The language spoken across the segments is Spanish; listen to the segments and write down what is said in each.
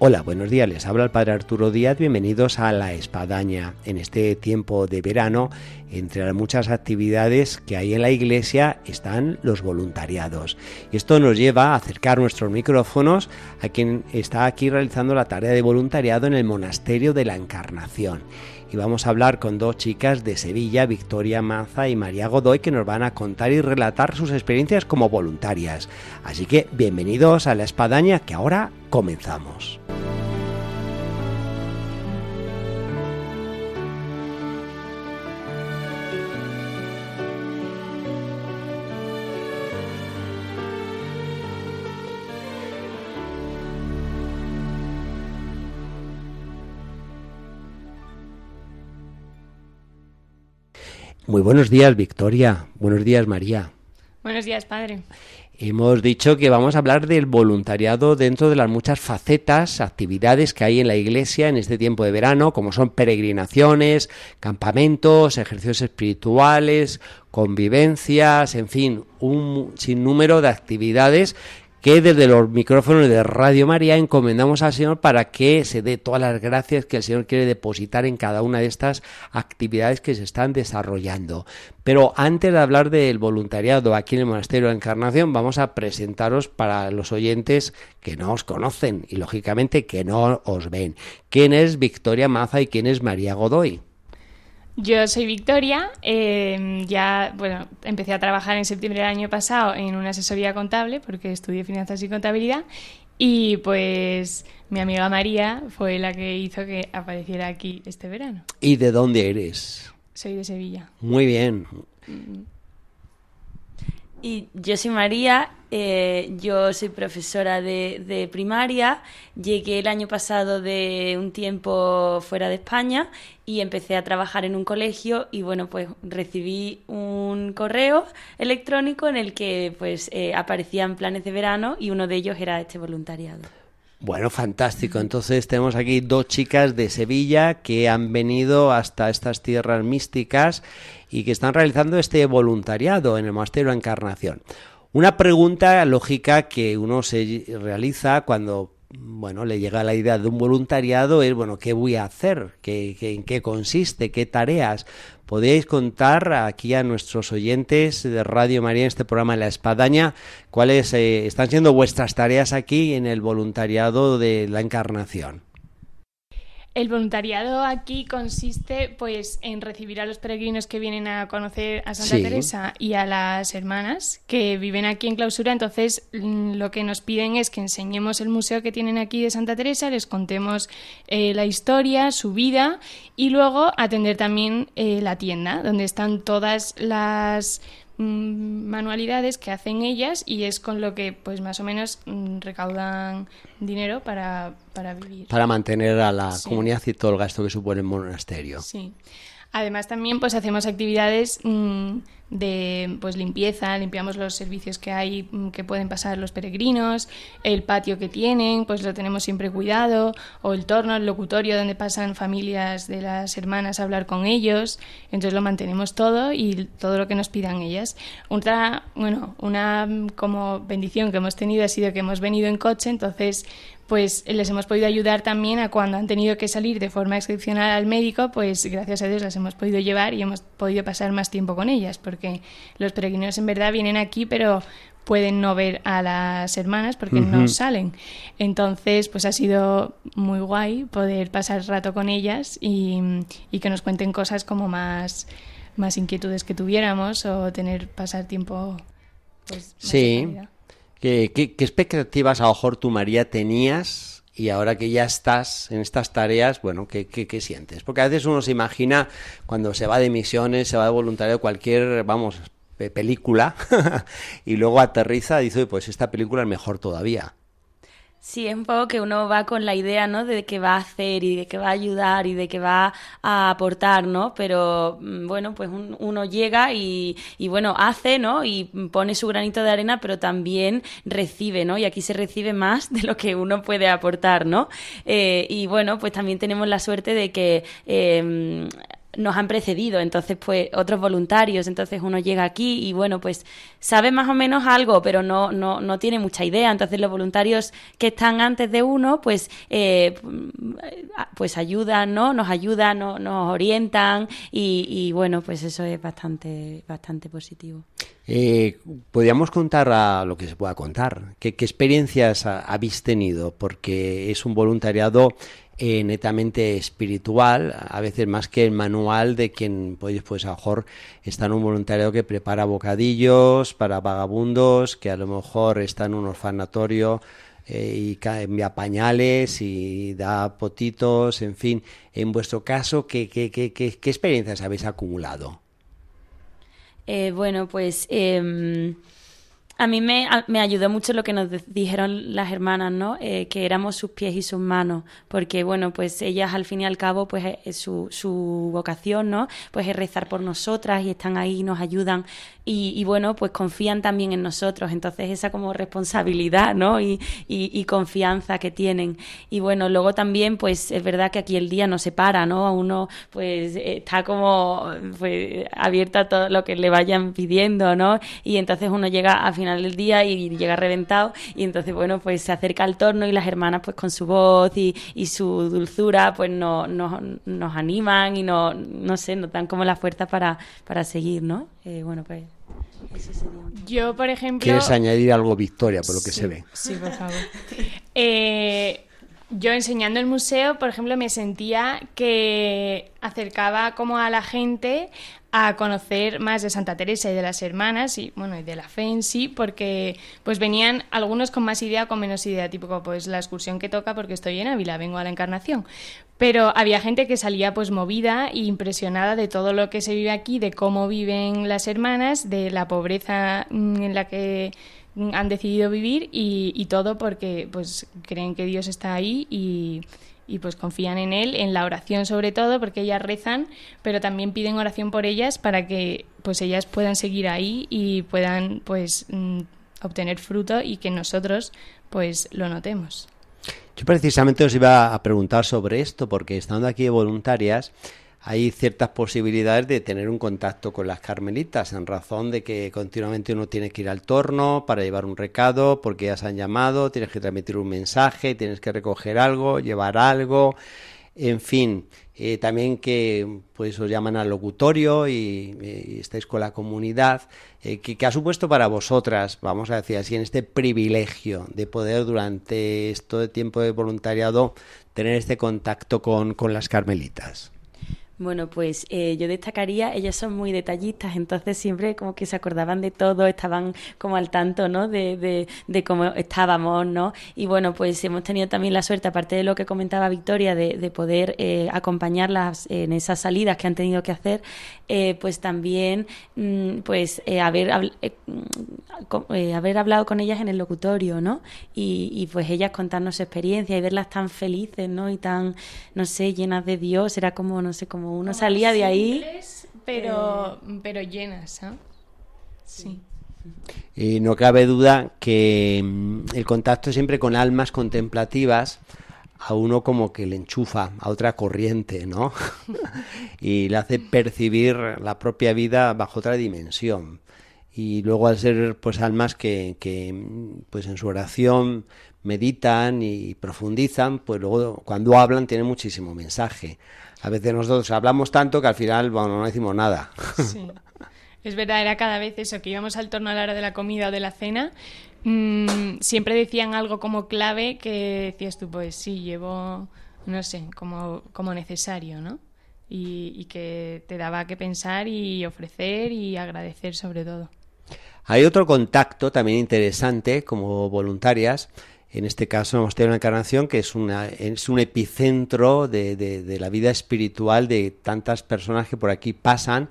Hola, buenos días, les habla el Padre Arturo Díaz, bienvenidos a La Espadaña. En este tiempo de verano, entre las muchas actividades que hay en la iglesia están los voluntariados. Y esto nos lleva a acercar nuestros micrófonos a quien está aquí realizando la tarea de voluntariado en el Monasterio de la Encarnación y vamos a hablar con dos chicas de Sevilla, Victoria Maza y María Godoy, que nos van a contar y relatar sus experiencias como voluntarias. Así que bienvenidos a la espadaña que ahora comenzamos. Muy buenos días, Victoria. Buenos días, María. Buenos días, padre. Hemos dicho que vamos a hablar del voluntariado dentro de las muchas facetas, actividades que hay en la Iglesia en este tiempo de verano, como son peregrinaciones, campamentos, ejercicios espirituales, convivencias, en fin, un sinnúmero de actividades que desde los micrófonos de Radio María encomendamos al Señor para que se dé todas las gracias que el Señor quiere depositar en cada una de estas actividades que se están desarrollando. Pero antes de hablar del voluntariado aquí en el Monasterio de Encarnación, vamos a presentaros para los oyentes que no os conocen y lógicamente que no os ven. ¿Quién es Victoria Maza y quién es María Godoy? Yo soy Victoria, em, ya, bueno, empecé a trabajar en septiembre del año pasado en una asesoría contable porque estudié finanzas y contabilidad y pues mi amiga María fue la que hizo que apareciera aquí este verano. ¿Y de dónde eres? Soy de Sevilla. Muy bien. Mm. Y yo soy María, eh, yo soy profesora de, primaria, llegué el año pasado de un tiempo fuera de España y empecé a trabajar en un colegio y bueno, pues recibí un correo electrónico en el que pues eh, aparecían planes de verano y uno de ellos era este voluntariado. Bueno, fantástico. Entonces tenemos aquí dos chicas de Sevilla que han venido hasta estas tierras místicas y que están realizando este voluntariado en el Monasterio Encarnación. Una pregunta lógica que uno se realiza cuando bueno, le llega la idea de un voluntariado es, bueno, ¿qué voy a hacer? ¿Qué, en qué consiste? ¿Qué tareas? ¿Podéis contar aquí a nuestros oyentes de Radio María en este programa La Espadaña cuáles eh, están siendo vuestras tareas aquí en el voluntariado de la Encarnación? El voluntariado aquí consiste pues en recibir a los peregrinos que vienen a conocer a Santa Teresa y a las hermanas que viven aquí en clausura. Entonces mm, lo que nos piden es que enseñemos el museo que tienen aquí de Santa Teresa, les contemos eh, la historia, su vida y luego atender también eh, la tienda donde están todas las Mm, manualidades que hacen ellas y es con lo que pues más o menos mm, recaudan dinero para, para vivir. Para mantener a la comunidad y todo el gasto que supone el monasterio. Sí. Además también pues hacemos actividades mm, de pues limpieza, limpiamos los servicios que hay mm, que pueden pasar los peregrinos, el patio que tienen, pues lo tenemos siempre cuidado, o el torno, el locutorio donde pasan familias de las hermanas a hablar con ellos, entonces lo mantenemos todo y todo lo que nos pidan ellas. Otra, bueno, una mm, como bendición que hemos tenido ha sido que hemos venido en coche, entonces pues les hemos podido ayudar también a cuando han tenido que salir de forma excepcional al médico, pues gracias a Dios las hemos podido llevar y hemos podido pasar más tiempo con ellas, porque los peregrinos en verdad vienen aquí, pero pueden no ver a las hermanas porque no salen. Entonces, pues ha sido muy guay poder pasar rato con ellas y, que nos cuenten cosas como más, más inquietudes que tuviéramos o tener, pasar tiempo. Pues, sí. ¿Qué, expectativas a mejor tú, María, tenías y ahora que ya estás en estas tareas, bueno, ¿qué, qué, sientes? Porque a veces uno se imagina cuando se va de misiones, se va de voluntario, cualquier, vamos, película, y luego aterriza y dice, pues esta película es mejor todavía. Sí, es un poco que uno va con la idea, ¿no? De que va a hacer y de que va a ayudar y de que va a aportar, ¿no? Pero mm, bueno, pues uno llega y, y, bueno, hace, ¿no? Y pone su granito de arena, pero también recibe, ¿no? Y aquí se recibe más de lo que uno puede aportar, ¿no? Eh, y bueno, pues también tenemos la suerte de que eh, nos han precedido, entonces pues otros voluntarios, entonces uno llega aquí y bueno, pues sabe más o menos algo, pero no, no, no tiene mucha idea, entonces los voluntarios que están antes de uno, pues, eh, pues ayudan, ¿no? Nos ayudan, no, nos orientan y, bueno, pues eso es bastante, bastante positivo. Eh, Podríamos contar a lo que se pueda contar. ¿Qué, qué experiencias habéis tenido? Porque es un voluntariado eh, netamente espiritual, a veces más que el manual de quien pues, pues a lo mejor está en un voluntariado que prepara bocadillos para vagabundos, que a lo mejor está en un orfanatorio eh, y envía pañales y da potitos, en fin. En vuestro caso, ¿qué, qué, qué, qué, experiencias habéis acumulado? Eh, bueno, pues... A mí me, me, ayudó mucho lo que nos dijeron las hermanas, ¿no? Eh, que éramos sus pies y sus manos, porque, bueno, pues ellas al fin y al cabo, pues eh, su, su vocación, ¿no? Pues es rezar por nosotras y están ahí, nos ayudan y, bueno, pues confían también en nosotros, entonces esa como responsabilidad, ¿no? Y, y, confianza que tienen. Y bueno, luego también, pues es verdad que aquí el día no se para, ¿no? Uno pues está como pues, abierto a todo lo que le vayan pidiendo, ¿no? Y entonces uno llega a final del día y llega reventado y entonces, bueno, pues se acerca al torno y las hermanas pues con su voz y, y su dulzura pues no, nos animan y no, no sé, nos dan como la fuerza para, para seguir, ¿no? Eh, bueno, pues... Yo, por ejemplo... ¿Quieres añadir algo, Victoria, por lo que se ve? Sí, por favor. Eh, yo enseñando el museo, por ejemplo, me sentía que acercaba como a la gente a conocer más de Santa Teresa y de las hermanas y bueno y de la fe en sí porque pues venían algunos con más idea con menos idea tipo pues la excursión que toca porque estoy en Ávila vengo a la Encarnación. Pero había gente que salía pues movida e impresionada de todo lo que se vive aquí de cómo viven las hermanas de la pobreza mm, en la que han decidido vivir y, y todo porque pues creen que Dios está ahí y y pues confían en él, en la oración sobre todo, porque ellas rezan, pero también piden oración por ellas para que pues ellas puedan seguir ahí y puedan pues mm, obtener fruto y que nosotros pues lo notemos. Yo precisamente os iba a preguntar sobre esto porque estando aquí voluntarias hay ciertas posibilidades de tener un contacto con las carmelitas, en razón de que continuamente uno tiene que ir al torno para llevar un recado, porque ya se han llamado, tienes que transmitir un mensaje, tienes que recoger algo, llevar algo, en fin, eh, también que pues os llaman al locutorio y, estáis con la comunidad, eh, que, ha supuesto para vosotras, vamos a decir así, en este privilegio de poder durante este tiempo de voluntariado tener este contacto con las carmelitas. Bueno, pues eh, yo destacaría, ellas son muy detallistas, entonces siempre como que se acordaban de todo, estaban como al tanto, ¿no? De, de, de cómo estábamos, ¿no? Y bueno, pues hemos tenido también la suerte, aparte de lo que comentaba Victoria, de, de poder eh, acompañarlas en esas salidas que han tenido que hacer, eh, pues también, mm, pues haber, haber hablado con ellas en el locutorio, ¿no? Y, y pues ellas contarnos su experiencia y verlas tan felices, ¿no? Y tan, no sé, llenas de Dios, era como, no sé, como uno salía de ahí. Pero, eh, pero llenas, ¿eh? Sí. Y no cabe duda que mm, el contacto siempre con almas contemplativas a uno como que le enchufa a otra corriente, ¿no? y le hace percibir la propia vida bajo otra dimensión. Y luego al ser pues almas que, que pues en su oración meditan y profundizan, pues luego cuando hablan tienen muchísimo mensaje a veces nosotros hablamos tanto que al final, bueno, no decimos nada. Sí. Es verdad, era cada vez eso, que íbamos al torno a la hora de la comida o de la cena, mmm, siempre decían algo como clave que decías tú, pues sí, llevo, no sé, como, como necesario, ¿no? Y, y que te daba que pensar y ofrecer y agradecer sobre todo. Hay otro contacto también interesante como voluntarias en este caso hemos tenido una encarnación que es, una, es un epicentro de, de, la vida espiritual de tantas personas que por aquí pasan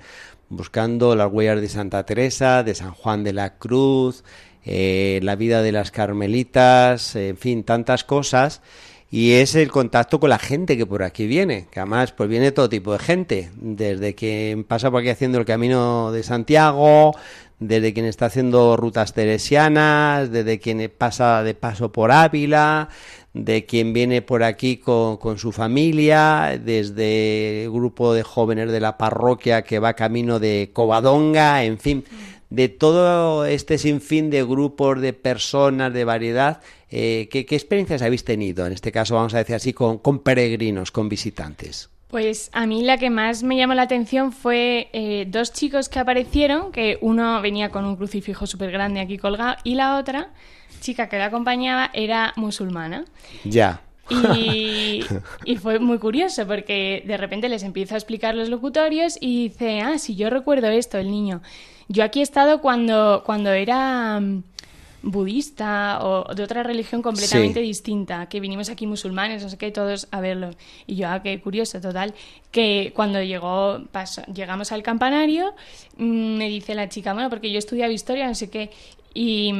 buscando las huellas de Santa Teresa, de San Juan de la Cruz, eh, la vida de las carmelitas, en fin, tantas cosas. Y es el contacto con la gente que por aquí viene, que además pues viene todo tipo de gente, desde quien pasa por aquí haciendo el camino de Santiago, desde quien está haciendo rutas teresianas, desde quien pasa de paso por Ávila, de quien viene por aquí con, con, su familia, desde el grupo de jóvenes de la parroquia que va camino de Covadonga, en fin, de todo este sinfín de grupos, de personas, de variedad eh, ¿qué, experiencias habéis tenido? En este caso, vamos a decir así, con, peregrinos, con visitantes. Pues a mí la que más me llamó la atención fue eh, dos chicos que aparecieron, que uno venía con un crucifijo súper grande aquí colgado y la otra chica que la acompañaba era musulmana. Ya. Y, y, fue muy curioso porque de repente les empiezo a explicar los locutorios y dice, ah, si yo recuerdo esto, el niño. Yo aquí he estado cuando, cuando era budista o de otra religión completamente distinta, que vinimos aquí musulmanes, no sé qué, todos a verlo. Y yo, ah, qué curioso, total, que cuando llegó, llegamos al campanario, mm, me dice la chica, bueno, porque yo estudiaba historia, no sé qué, y,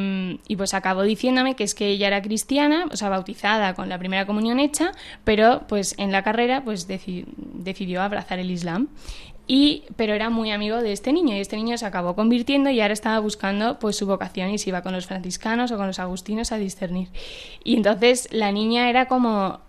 y, pues acabó diciéndome que es que ella era cristiana, o sea, bautizada con la primera comunión hecha, pero pues en la carrera pues decidió abrazar el Islam. Y, pero era muy amigo de este niño y este niño se acabó convirtiendo y ahora estaba buscando pues su vocación y se iba con los franciscanos o con los agustinos a discernir. Y entonces la niña era como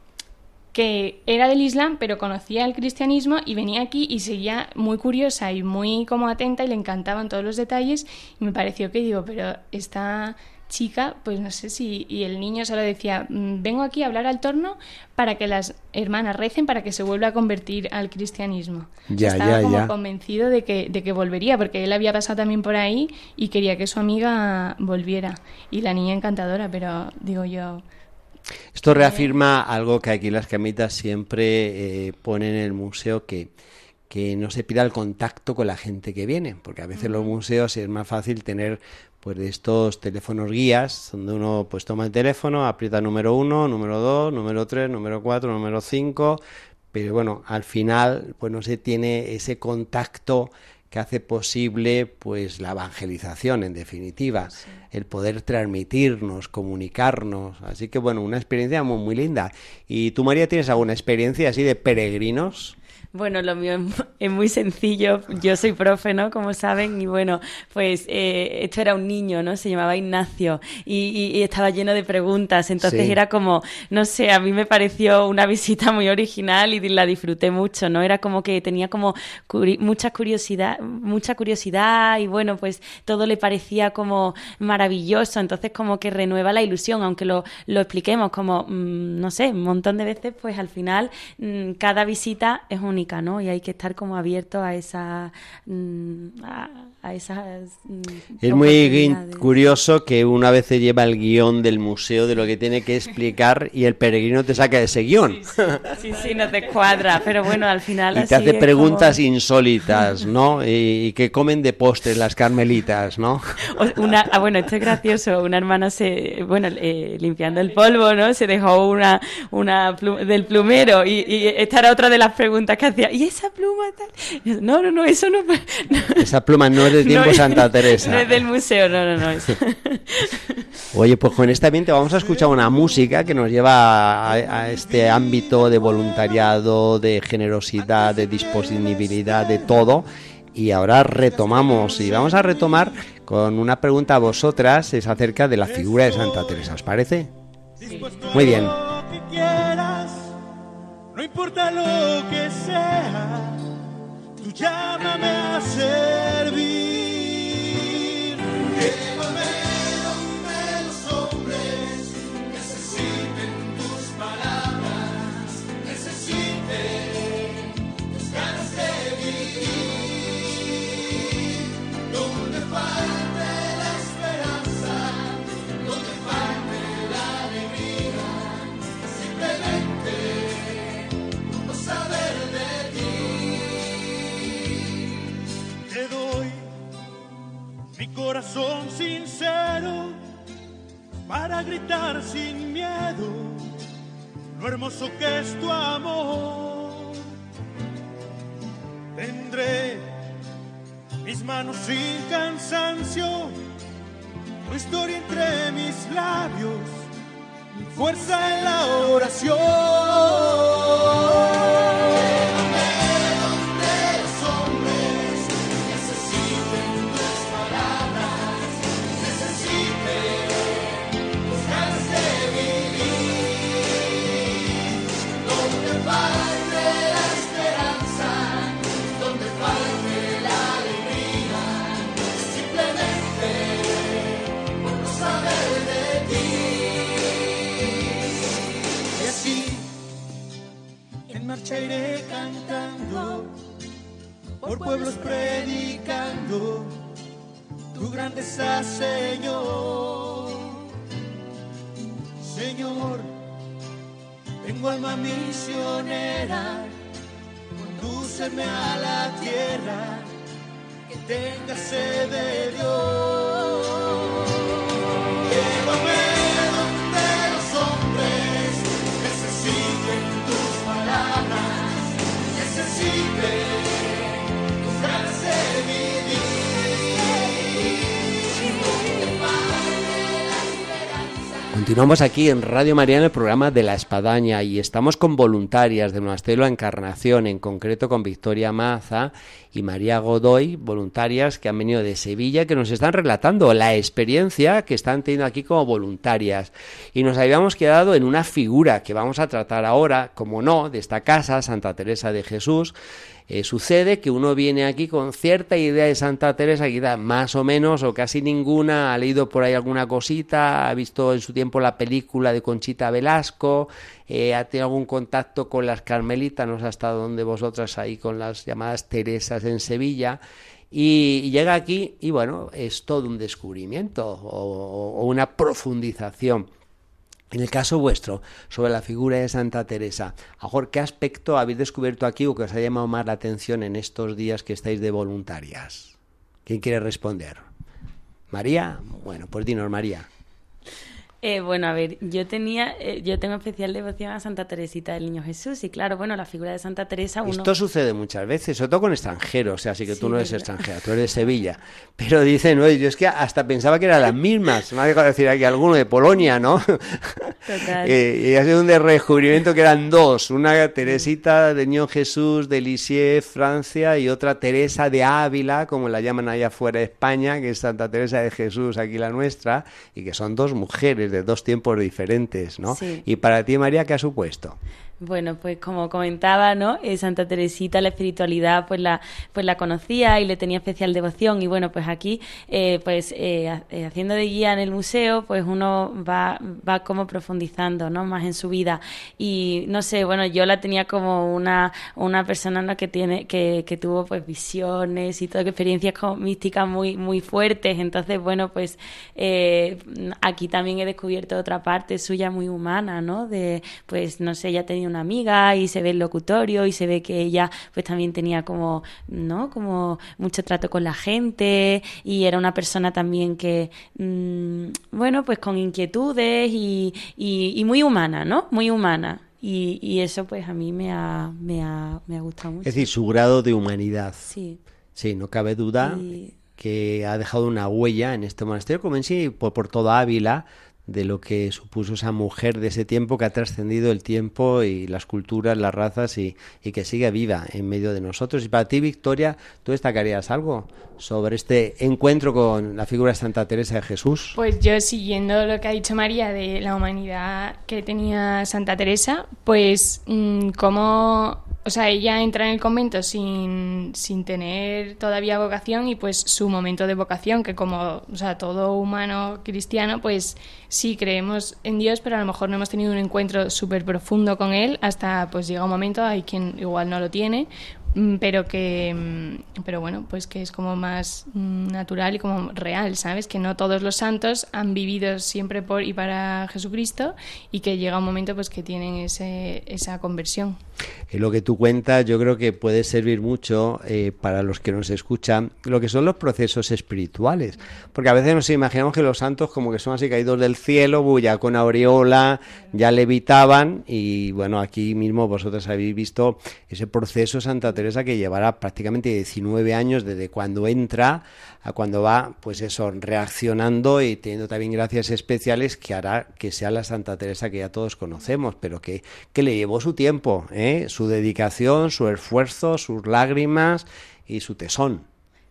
que era del Islam pero conocía el cristianismo y venía aquí y seguía muy curiosa y muy como atenta y le encantaban todos los detalles y me pareció que digo, pero está chica, pues no sé si, y el niño solo decía, mm, vengo aquí a hablar al torno para que las hermanas recen para que se vuelva a convertir al cristianismo. Ya, Estaba ya, como convencido de que, de que volvería, porque él había pasado también por ahí y quería que su amiga volviera. Y la niña encantadora, pero digo yo... Esto reafirma algo que aquí las camitas siempre eh, ponen en el museo que que no se pida el contacto con la gente que viene, porque a veces en los museos es más fácil tener pues de estos teléfonos guías, donde uno pues toma el teléfono, aprieta número uno, número dos, número tres, número cuatro, número cinco, pero bueno, al final pues no se tiene ese contacto que hace posible pues la evangelización en definitiva, el poder transmitirnos, comunicarnos, así que bueno, una experiencia muy, muy linda. ¿Y tú María tienes alguna experiencia así de peregrinos? Bueno, lo mío es muy sencillo. Yo soy profe, ¿no? Como saben, y bueno, pues eh, esto era un niño, ¿no? Se llamaba Ignacio y, estaba lleno de preguntas. Entonces era como, no sé, a mí me pareció una visita muy original y la disfruté mucho, ¿no? Era como que tenía como mucha curiosidad, mucha curiosidad y bueno, pues todo le parecía como maravilloso. Entonces como que renueva la ilusión, aunque lo, lo expliquemos como, mm, no sé, un montón de veces, pues al final mm, cada visita es un y hay que estar como abierto a esa mm, a, esas mm, Es muy curioso que una vez se lleva el guion del museo de lo que tiene que explicar y el peregrino te saca ese guion. Sí, sí, no te cuadra, pero bueno, al final y te hace preguntas insólitas, ¿no? Y, que comen de postres las carmelitas, ¿no? Una, ah, bueno, esto es gracioso. Una hermana se, bueno, eh, limpiando el polvo, ¿no? Se dejó una, una del plumero y, y esta era otra de las preguntas que ¿y esa pluma tal? No, no, no, eso no. Esa pluma no del tiempo Santa Teresa. No es del museo, no, no, no. Oye, pues con este ambiente vamos a escuchar una música que nos lleva a, este ámbito de voluntariado, de generosidad, de disponibilidad, de todo. Y ahora retomamos, y vamos a retomar con una pregunta a vosotras, es acerca de la figura de Santa Teresa, ¿os parece? Muy bien. No importa lo que sea, llámame a servir. Que es tu amor. Tendré mis manos sin cansancio tu historia entre mis labios, mi fuerza en la oración. Continuamos aquí en Radio María en el programa de la Espadaña y estamos con voluntarias del Monasterio la Encarnación, en concreto con Victoria Maza y María Godoy, voluntarias que han venido de Sevilla, que nos están relatando la experiencia que están teniendo aquí como voluntarias. Y nos habíamos quedado en una figura que vamos a tratar ahora, como no, de esta casa, Santa Teresa de Jesús, eh, sucede que uno viene aquí con cierta idea de Santa Teresa, quizá más o menos o casi ninguna, ha leído por ahí alguna cosita, ha visto en su tiempo la película de Conchita Velasco, eh, ha tenido algún contacto con las carmelitas, no sé hasta dónde vosotras ahí con las llamadas Teresas en Sevilla. Y, llega aquí y bueno, es todo un descubrimiento o una profundización. En el caso vuestro, sobre la figura de Santa Teresa, mejor ¿qué aspecto habéis descubierto aquí o que os ha llamado más la atención en estos días que estáis de voluntarias? ¿Quién quiere responder? ¿María? Bueno, pues dinos, María. Eh, bueno, a ver, yo tenía, eh, yo tengo especial devoción a Santa Teresita del Niño Jesús y claro, bueno, la figura de Santa Teresa. Esto sucede muchas veces, sobre todo con extranjeros, o sea, así que tú no eres extranjera, tú eres de Sevilla. Pero dicen, no, yo es que hasta pensaba que eran las mismas. Me ha dejado decir aquí alguno de Polonia, ¿no? Total. Eh, y ha sido un descubrimiento que eran dos, una Teresita del Niño Jesús de Lisieux, Francia, y otra Teresa de Ávila, como la llaman allá fuera de España, que es Santa Teresa de Jesús, aquí la nuestra, y que son dos mujeres de dos tiempos diferentes, ¿no? Y para ti, María, ¿qué ha supuesto? Bueno, pues como comentaba, ¿no? Eh, Santa Teresita, la espiritualidad, pues la, pues la conocía y le tenía especial devoción. Y bueno, pues aquí, eh, pues eh, haciendo de guía en el museo, pues uno va, va como profundizando, ¿no? Más en su vida. Y no sé, bueno, yo la tenía como una, una persona ¿no? que tiene, que, que tuvo pues visiones y todas experiencias místicas muy, muy fuertes. Entonces, bueno, pues aquí también he descubierto otra parte suya muy humana, ¿no? De, pues, no sé, ya tenía una amiga y se ve el locutorio y se ve que ella pues también tenía como, ¿no? Como mucho trato con la gente y era una persona también que, mm, bueno, pues con inquietudes y, y, muy humana, ¿no? Muy humana. Y, y, eso pues a mí me ha, me, ha, me ha gustado mucho. Es decir, su grado de humanidad. Sí. Sí, no cabe duda que ha dejado una huella en este monasterio, como en sí por, por toda Ávila, de lo que supuso esa mujer de ese tiempo que ha trascendido el tiempo y las culturas, las razas y, y, que sigue viva en medio de nosotros. Y para ti, Victoria, ¿tú destacarías algo sobre este encuentro con la figura de Santa Teresa de Jesús? Pues yo, siguiendo lo que ha dicho María de la humanidad que tenía Santa Teresa, pues mm, como o sea, ella entra en el convento sin, sin, tener todavía vocación y pues su momento de vocación, que como o sea, todo humano cristiano, pues sí creemos en Dios, pero a lo mejor no hemos tenido un encuentro súper profundo con Él hasta pues llega un momento, hay quien igual no lo tiene, pero que mm, pero bueno pues que es como más mm, natural y como real sabes que no todos los santos han vivido siempre por y para Jesucristo y que llega un momento pues que tienen ese, esa conversión lo que tú cuentas yo creo que puede servir mucho eh, para los que nos escuchan, lo que son los procesos espirituales. Porque a veces nos imaginamos que los santos como que son así caídos del cielo, ya con aureola, ya levitaban y bueno, aquí mismo vosotros habéis visto ese proceso Santa Teresa que llevará prácticamente 19 años desde cuando entra a cuando va, pues eso, reaccionando y teniendo también gracias especiales que hará que sea la Santa Teresa que ya todos conocemos, pero que, que le llevó su tiempo, ¿eh? su dedicación, su esfuerzo, sus lágrimas y su tesón.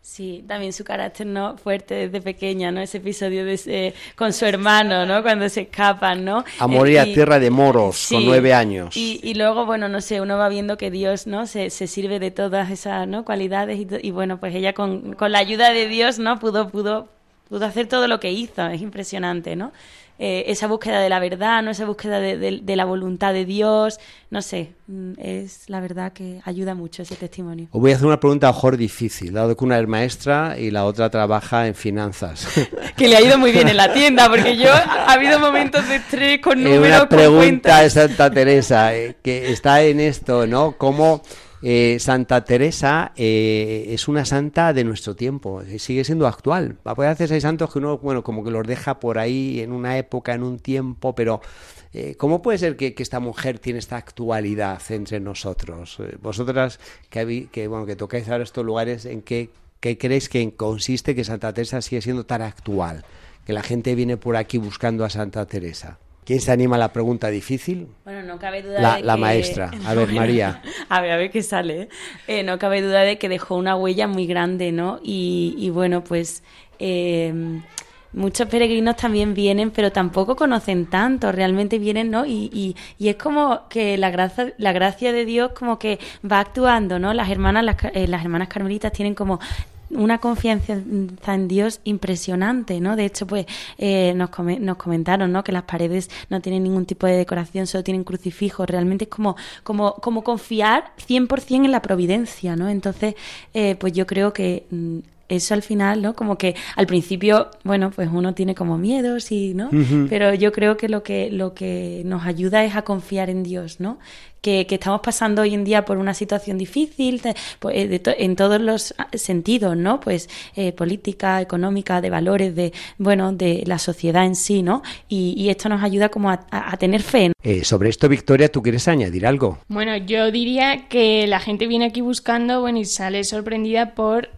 Sí, también su carácter no fuerte desde pequeña, ¿no? Ese episodio de con su hermano, ¿no? Cuando se escapan, ¿no? A morir a tierra de moros con nueve años. Y, y, luego, bueno, no sé, uno va viendo que Dios, ¿no? Se, se sirve de todas esas, ¿no? Cualidades y, y bueno, pues ella con, con la ayuda de Dios, ¿no? Pudo, pudo, pudo hacer todo lo que hizo. Es impresionante, ¿no? Eh, esa búsqueda de la verdad, ¿no? esa búsqueda de, la voluntad de Dios, no sé, mm, es la verdad que ayuda mucho ese testimonio. Os voy a hacer una pregunta a mejor difícil, dado que una es maestra y la otra trabaja en finanzas. que le ha ido muy bien en la tienda, porque yo ha habido momentos de estrés con números, una pregunta de Santa Teresa, eh, que está en esto, ¿no? ¿Cómo eh, Santa Teresa eh, es una santa de nuestro tiempo, eh, sigue siendo actual. A veces hay santos que uno, bueno, como que los deja por ahí en una época, en un tiempo, pero ¿cómo puede ser que, esta mujer tiene esta actualidad entre nosotros? vosotras que, bueno, que tocáis ahora estos lugares, ¿en qué creéis que consiste que Santa Teresa sigue siendo tan actual? Que la gente viene por aquí buscando a Santa Teresa. ¿Quién se anima a la pregunta difícil? Bueno, no cabe duda la, de la maestra. A ver, María. A ver, a ver qué sale. Eh, no cabe duda de que dejó una huella muy grande, ¿no? Y, bueno, pues eh, muchos peregrinos también vienen, pero tampoco conocen tanto. Realmente vienen, ¿no? Y, y, es como que la gracia, la gracia de Dios como que va actuando, ¿no? Las hermanas, las, eh, las hermanas carmelitas tienen como una confianza en Dios impresionante, ¿no? De hecho, pues eh, nos, nos comentaron, ¿no? Que las paredes no tienen ningún tipo de decoración, solo tienen crucifijos. Realmente es como, como, como confiar 100% en la providencia, ¿no? Entonces, eh, pues yo creo que mm, eso al final, ¿no? Como que al principio, bueno, pues uno tiene como miedos y, ¿no? Pero yo creo que lo que lo que nos ayuda es a confiar en Dios, ¿no? Que, estamos pasando hoy en día por una situación difícil pues, eh, en todos los sentidos, ¿no? Pues eh, política, económica, de valores, de bueno, de la sociedad en sí, ¿no? Y, esto nos ayuda como a, tener fe. Eh, sobre esto, Victoria, ¿tú quieres añadir algo? Bueno, yo diría que la gente viene aquí buscando, bueno, y sale sorprendida por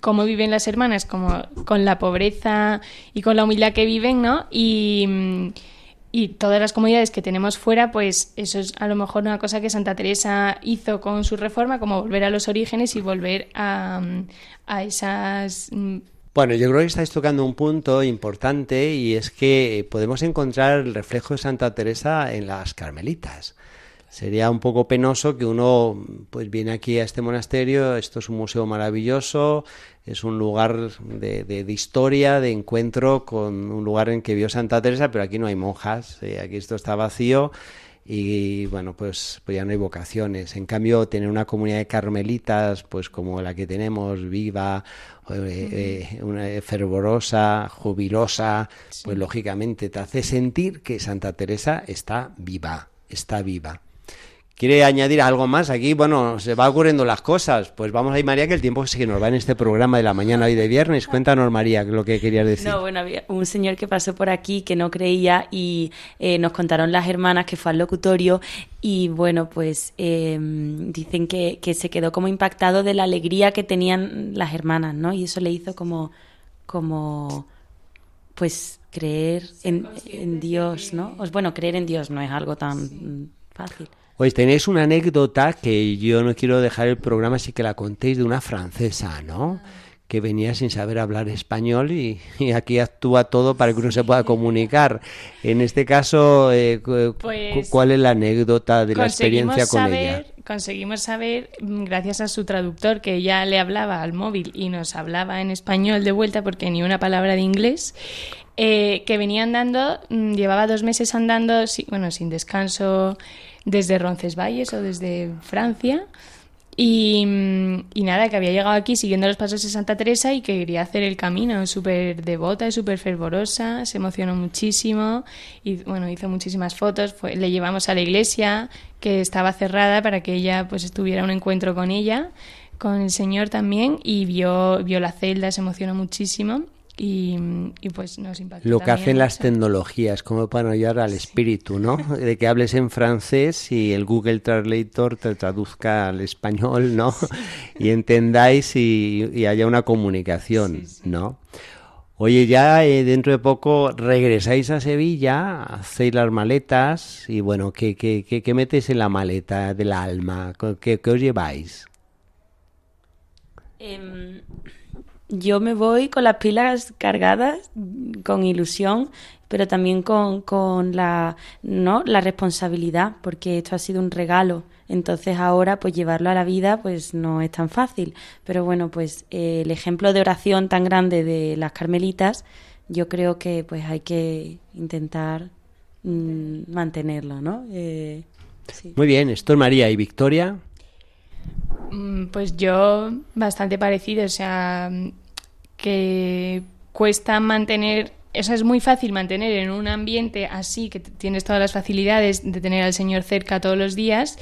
cómo viven las hermanas, como con la pobreza y con la humildad que viven, ¿no? Y y todas las comunidades que tenemos fuera, pues eso es a lo mejor una cosa que Santa Teresa hizo con su reforma, como volver a los orígenes y volver a, a esas... Mm, bueno, yo creo que estáis tocando un punto importante y es que podemos encontrar el reflejo de Santa Teresa en las carmelitas. Sería un poco penoso que uno pues viene aquí a este monasterio, esto es un museo maravilloso, es un lugar de, de, historia, de encuentro con un lugar en que vio Santa Teresa, pero aquí no hay monjas, eh, aquí esto está vacío y bueno, pues, pues ya no hay vocaciones. En cambio, tener una comunidad de carmelitas, pues como la que tenemos, viva, eh, eh, una fervorosa, jubilosa, pues lógicamente te hace sentir que Santa Teresa está viva, está viva. ¿Quiere añadir algo más aquí? Bueno, se va ocurriendo las cosas. Pues vamos ahí, María, que el tiempo que nos va en este programa de la mañana y de viernes. Cuéntanos, María, lo que querías decir. No, bueno, había un señor que pasó por aquí que no creía y eh, nos contaron las hermanas que fue al locutorio y bueno, pues em, dicen que, que se quedó como impactado de la alegría que tenían las hermanas, ¿no? Y eso le hizo como, como pues creer en, en Dios, ¿no? Pues, bueno, creer en Dios no es algo tan fácil. Oye, tenéis una anécdota que yo no quiero dejar el programa así que la contéis de una francesa, ¿no? que venía sin saber hablar español y, aquí actúa todo para que uno se pueda comunicar. En este caso, eh, pues ¿cuál es la anécdota de la experiencia con ella? Conseguimos saber, mm, gracias a su traductor, que ya le hablaba al móvil y nos hablaba en español de vuelta porque ni una palabra de inglés, eh, que venía andando, mm, llevaba dos meses andando, bueno, sin descanso desde Roncesvalles o desde Francia. Y, y, nada, que había llegado aquí siguiendo los pasos de Santa Teresa y que quería hacer el camino, súper devota, súper fervorosa, se emocionó muchísimo y bueno, hizo muchísimas fotos, le llevamos a la iglesia que estaba cerrada para que ella pues tuviera un encuentro con ella, con el Señor también y vio, vio la celda, se emocionó muchísimo y, pues nos impactó. Lo que hacen las tecnologías, como para ayudar al espíritu, ¿no? De que hables en francés y el Google Translator te traduzca al español, ¿no? Y entendáis y, haya una comunicación, ¿no? Oye, ya eh, dentro de poco regresáis a Sevilla, hacéis las maletas y bueno, ¿qué, qué, qué, metéis en la maleta del alma? ¿Qué, qué os lleváis? Em, yo me voy con las pilas cargadas, con ilusión, pero también con, con la, ¿no? la responsabilidad, porque esto ha sido un regalo. Entonces ahora pues llevarlo a la vida pues no es tan fácil. Pero bueno, pues el ejemplo de oración tan grande de las carmelitas, yo creo que pues hay que intentar mm, mantenerlo, ¿no? Eh, Muy bien, esto es María y Victoria. Mm, pues yo bastante parecido, o sea, que cuesta mantener, o sea, es muy fácil mantener en un ambiente así, que tienes todas las facilidades de tener al Señor cerca todos los días,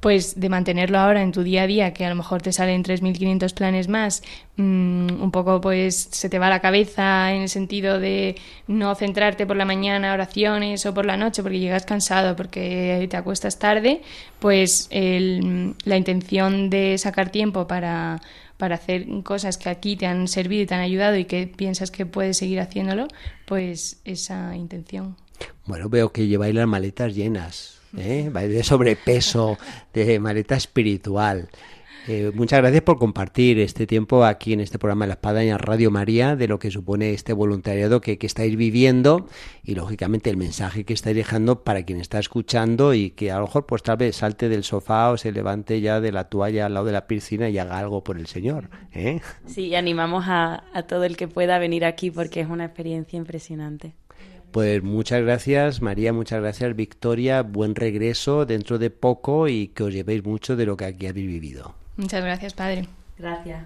pues de mantenerlo ahora en tu día a día, que a lo mejor te salen 3.500 planes más, mm, un poco pues se te va la cabeza en el sentido de no centrarte por la mañana oraciones o por la noche porque llegas cansado, porque te acuestas tarde, pues la intención de sacar tiempo para para hacer cosas que aquí te han servido y te han ayudado y que piensas que puedes seguir haciéndolo, pues esa intención. Bueno, veo que lleváis las maletas llenas. ¿Eh? de sobrepeso, de maleta espiritual. Eh, muchas gracias por compartir este tiempo aquí en este programa de la Espadaña Radio María, de lo que supone este voluntariado que, estáis viviendo y lógicamente el mensaje que estáis dejando para quien está escuchando y que a lo mejor pues tal vez salte del sofá o se levante ya de la toalla al lado de la piscina y haga algo por el Señor. ¿eh? Sí, animamos a, a todo el que pueda venir aquí porque es una experiencia impresionante. Pues muchas gracias María, muchas gracias Victoria, buen regreso dentro de poco y que os llevéis mucho de lo que aquí habéis vivido. Muchas gracias, Padre. Gracias.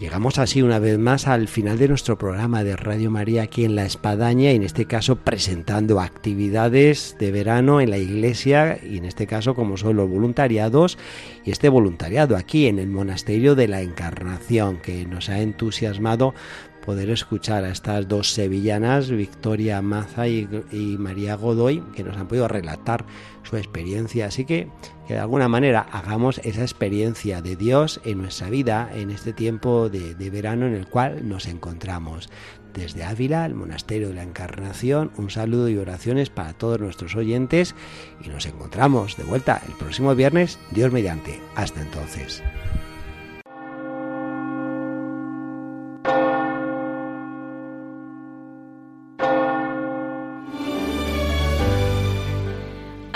Llegamos así una vez más al final de nuestro programa de Radio María aquí en La Espadaña y en este caso presentando actividades de verano en la iglesia y en este caso como son los voluntariados y este voluntariado aquí en el Monasterio de la Encarnación que nos ha entusiasmado poder escuchar a estas dos sevillanas, Victoria Maza y, María Godoy, que nos han podido relatar su experiencia. Así que, que de alguna manera hagamos esa experiencia de Dios en nuestra vida en este tiempo de, de verano en el cual nos encontramos. Desde Ávila, el Monasterio de la Encarnación, un saludo y oraciones para todos nuestros oyentes y nos encontramos de vuelta el próximo viernes, Dios mediante. Hasta entonces.